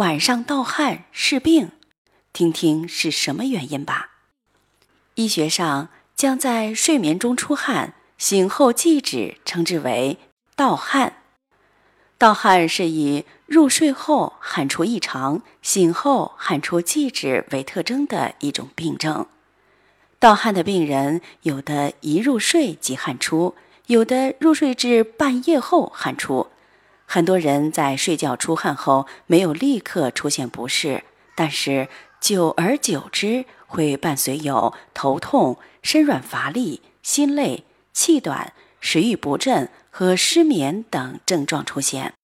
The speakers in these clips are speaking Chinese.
晚上盗汗是病，听听是什么原因吧。医学上将在睡眠中出汗、醒后即止称之为盗汗。盗汗是以入睡后汗出异常、醒后汗出即止为特征的一种病症。盗汗的病人，有的一入睡即汗出，有的入睡至半夜后汗出。很多人在睡觉出汗后没有立刻出现不适，但是久而久之会伴随有头痛、身软乏力、心累、气短、食欲不振和失眠等症状出现，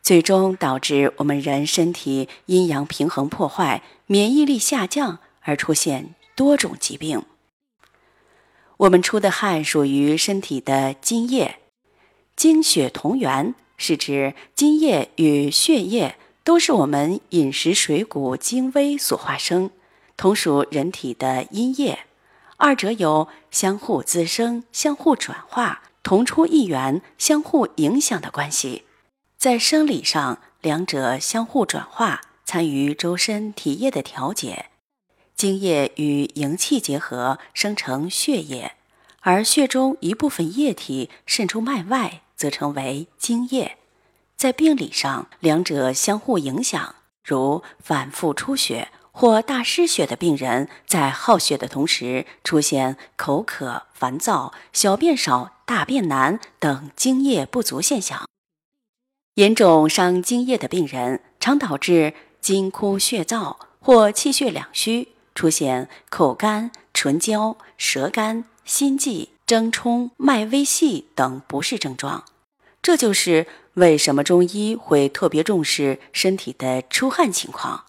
最终导致我们人身体阴阳平衡破坏、免疫力下降，而出现多种疾病。我们出的汗属于身体的津液，精血同源。是指津液与血液都是我们饮食水谷精微所化生，同属人体的阴液，二者有相互滋生、相互转化、同出一源、相互影响的关系。在生理上，两者相互转化，参与周身体液的调节。精液与营气结合，生成血液，而血中一部分液体渗出脉外。则称为精液，在病理上，两者相互影响。如反复出血或大失血的病人，在耗血的同时，出现口渴、烦躁、小便少、大便难等精液不足现象。严重伤精液的病人，常导致津枯血燥或气血两虚，出现口干、唇焦、舌干、心悸。蒸冲、脉微细等不适症状，这就是为什么中医会特别重视身体的出汗情况。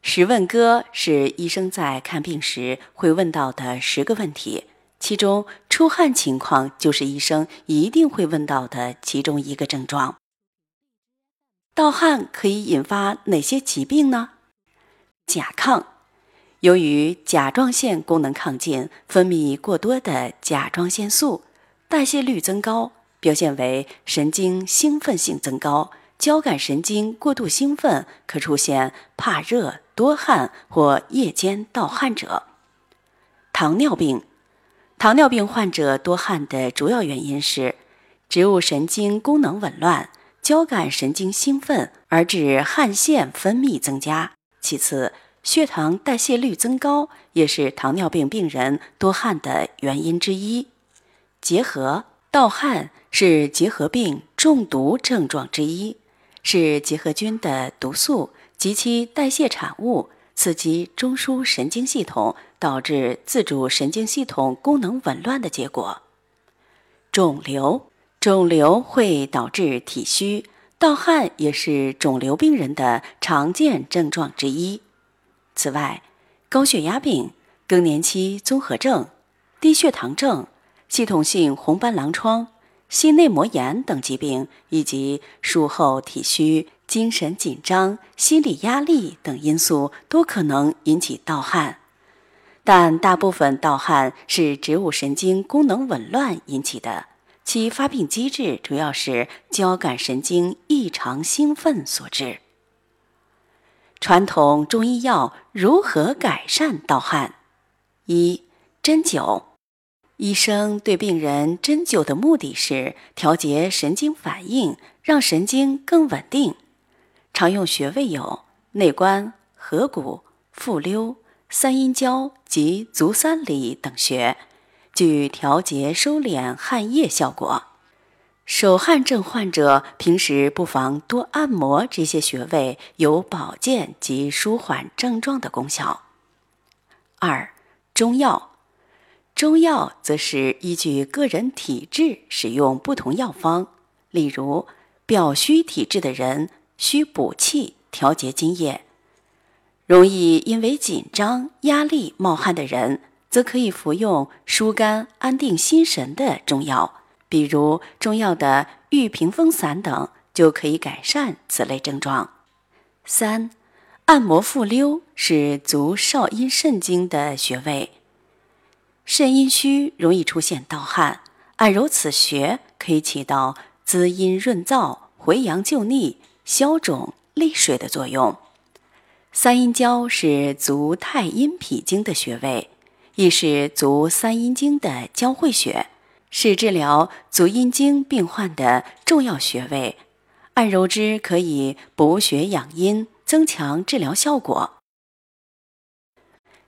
十问歌是医生在看病时会问到的十个问题，其中出汗情况就是医生一定会问到的其中一个症状。盗汗可以引发哪些疾病呢？甲亢。由于甲状腺功能亢进，分泌过多的甲状腺素，代谢率增高，表现为神经兴奋性增高，交感神经过度兴奋，可出现怕热、多汗或夜间盗汗者。糖尿病，糖尿病患者多汗的主要原因是植物神经功能紊乱，交感神经兴奋而致汗腺分泌增加。其次。血糖代谢率增高也是糖尿病病人多汗的原因之一。结核盗汗是结核病中毒症状之一，是结核菌的毒素及其代谢产物刺激中枢神经系统，导致自主神经系统功能紊乱的结果。肿瘤肿瘤会导致体虚，盗汗也是肿瘤病人的常见症状之一。此外，高血压病、更年期综合症、低血糖症、系统性红斑狼疮、心内膜炎等疾病，以及术后体虚、精神紧张、心理压力等因素，都可能引起盗汗。但大部分盗汗是植物神经功能紊乱引起的，其发病机制主要是交感神经异常兴奋所致。传统中医药如何改善盗汗？一针灸，医生对病人针灸的目的是调节神经反应，让神经更稳定。常用穴位有内关、合谷、复溜、三阴交及足三里等穴，具调节收敛汗液效果。手汗症患者平时不妨多按摩这些穴位，有保健及舒缓症状的功效。二、中药，中药则是依据个人体质使用不同药方。例如，表虚体质的人，需补气调节津液。容易因为紧张、压力冒汗的人，则可以服用疏肝、安定心神的中药，比如中药的玉屏风散等，就可以改善此类症状。三、按摩复溜是足少阴肾经的穴位，肾阴虚容易出现盗汗，按揉此穴可以起到滋阴润燥、回阳救逆、消肿利水的作用。三阴交是足太阴脾经的穴位，亦是足三阴经的交汇穴，是治疗足阴经病患的重要穴位。按揉之可以补血养阴，增强治疗效果。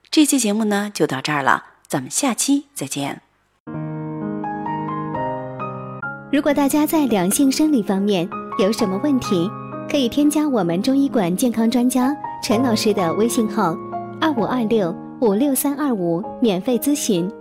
这期节目呢就到这儿了，咱们下期再见。如果大家在两性生理方面有什么问题，可以添加我们中医馆健康专家陈老师的微信号：二五二六五六三二五，免费咨询。